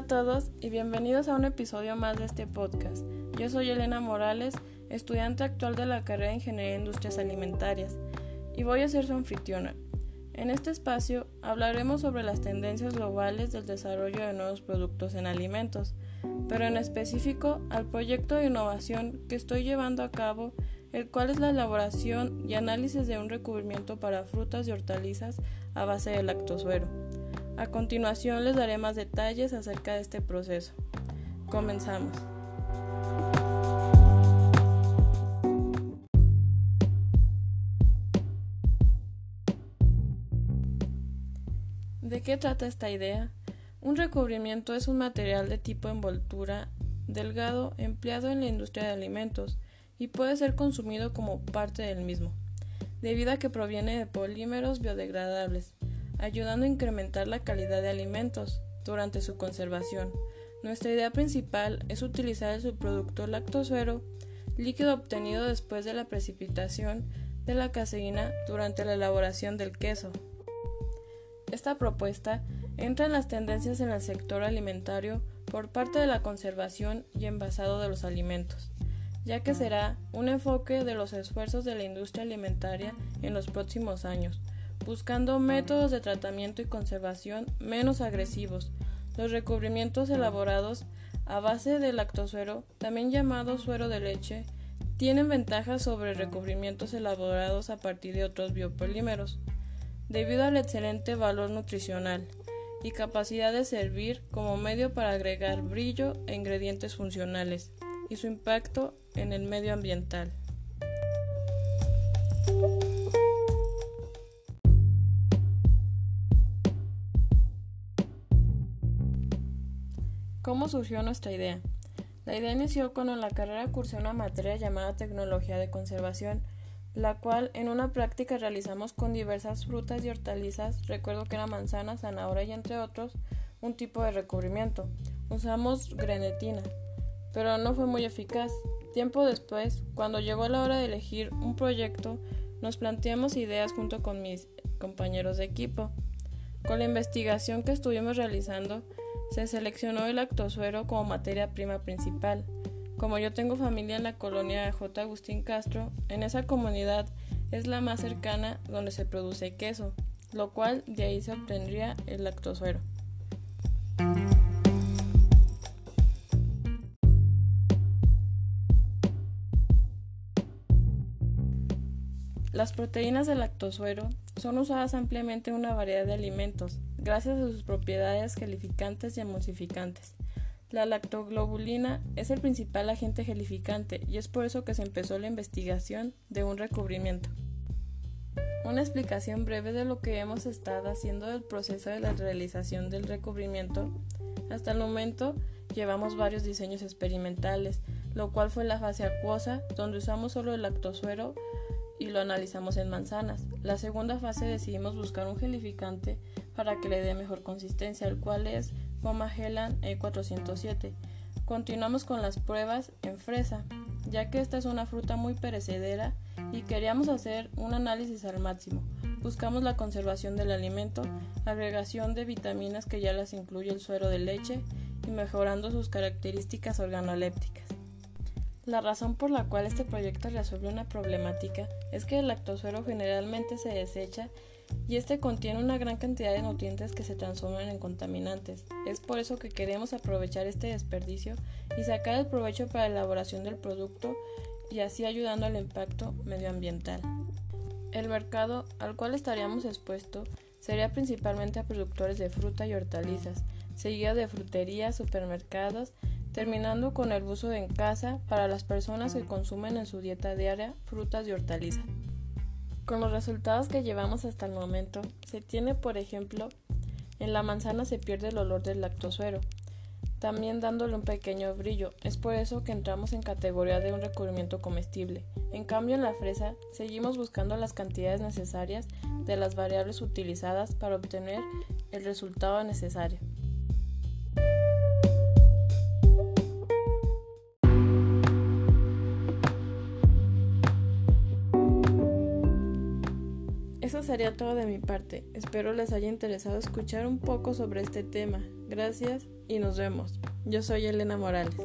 a todos y bienvenidos a un episodio más de este podcast. Yo soy Elena Morales, estudiante actual de la carrera de Ingeniería de Industrias Alimentarias, y voy a ser su anfitriona. En este espacio hablaremos sobre las tendencias globales del desarrollo de nuevos productos en alimentos, pero en específico al proyecto de innovación que estoy llevando a cabo, el cual es la elaboración y análisis de un recubrimiento para frutas y hortalizas a base de lactosuero. A continuación les daré más detalles acerca de este proceso. Comenzamos. ¿De qué trata esta idea? Un recubrimiento es un material de tipo envoltura delgado empleado en la industria de alimentos y puede ser consumido como parte del mismo, debido a que proviene de polímeros biodegradables, ayudando a incrementar la calidad de alimentos durante su conservación. Nuestra idea principal es utilizar el subproducto lactosuero, líquido obtenido después de la precipitación de la caseína durante la elaboración del queso. Esta propuesta entra en las tendencias en el sector alimentario por parte de la conservación y envasado de los alimentos, ya que será un enfoque de los esfuerzos de la industria alimentaria en los próximos años, buscando métodos de tratamiento y conservación menos agresivos. Los recubrimientos elaborados a base de lactosuero, también llamado suero de leche, tienen ventajas sobre recubrimientos elaborados a partir de otros biopolímeros debido al excelente valor nutricional y capacidad de servir como medio para agregar brillo e ingredientes funcionales, y su impacto en el medio ambiental. ¿Cómo surgió nuestra idea? La idea inició cuando en la carrera cursé una materia llamada Tecnología de Conservación, la cual en una práctica realizamos con diversas frutas y hortalizas, recuerdo que era manzana, zanahoria y entre otros, un tipo de recubrimiento. Usamos grenetina, pero no fue muy eficaz. Tiempo después, cuando llegó la hora de elegir un proyecto, nos planteamos ideas junto con mis compañeros de equipo. Con la investigación que estuvimos realizando, se seleccionó el lactosuero como materia prima principal. Como yo tengo familia en la colonia J. Agustín Castro, en esa comunidad es la más cercana donde se produce queso, lo cual de ahí se obtendría el lactosuero. Las proteínas del lactosuero son usadas ampliamente en una variedad de alimentos, gracias a sus propiedades gelificantes y emulsificantes. La lactoglobulina es el principal agente gelificante y es por eso que se empezó la investigación de un recubrimiento. Una explicación breve de lo que hemos estado haciendo del proceso de la realización del recubrimiento. Hasta el momento llevamos varios diseños experimentales, lo cual fue la fase acuosa, donde usamos solo el lactosuero y lo analizamos en manzanas. La segunda fase decidimos buscar un gelificante para que le dé mejor consistencia, el cual es Goma Helan E407. Continuamos con las pruebas en fresa, ya que esta es una fruta muy perecedera y queríamos hacer un análisis al máximo. Buscamos la conservación del alimento, agregación de vitaminas que ya las incluye el suero de leche y mejorando sus características organolépticas. La razón por la cual este proyecto resuelve una problemática es que el lactosuero generalmente se desecha y este contiene una gran cantidad de nutrientes que se transforman en contaminantes. Es por eso que queremos aprovechar este desperdicio y sacar el provecho para la elaboración del producto y así ayudando al impacto medioambiental. El mercado al cual estaríamos expuestos sería principalmente a productores de fruta y hortalizas, seguido de fruterías, supermercados, terminando con el uso en casa para las personas que consumen en su dieta diaria frutas y hortalizas. Con los resultados que llevamos hasta el momento, se tiene, por ejemplo, en la manzana se pierde el olor del lactosuero, también dándole un pequeño brillo. Es por eso que entramos en categoría de un recubrimiento comestible. En cambio, en la fresa seguimos buscando las cantidades necesarias de las variables utilizadas para obtener el resultado necesario. Eso sería todo de mi parte. Espero les haya interesado escuchar un poco sobre este tema. Gracias y nos vemos. Yo soy Elena Morales.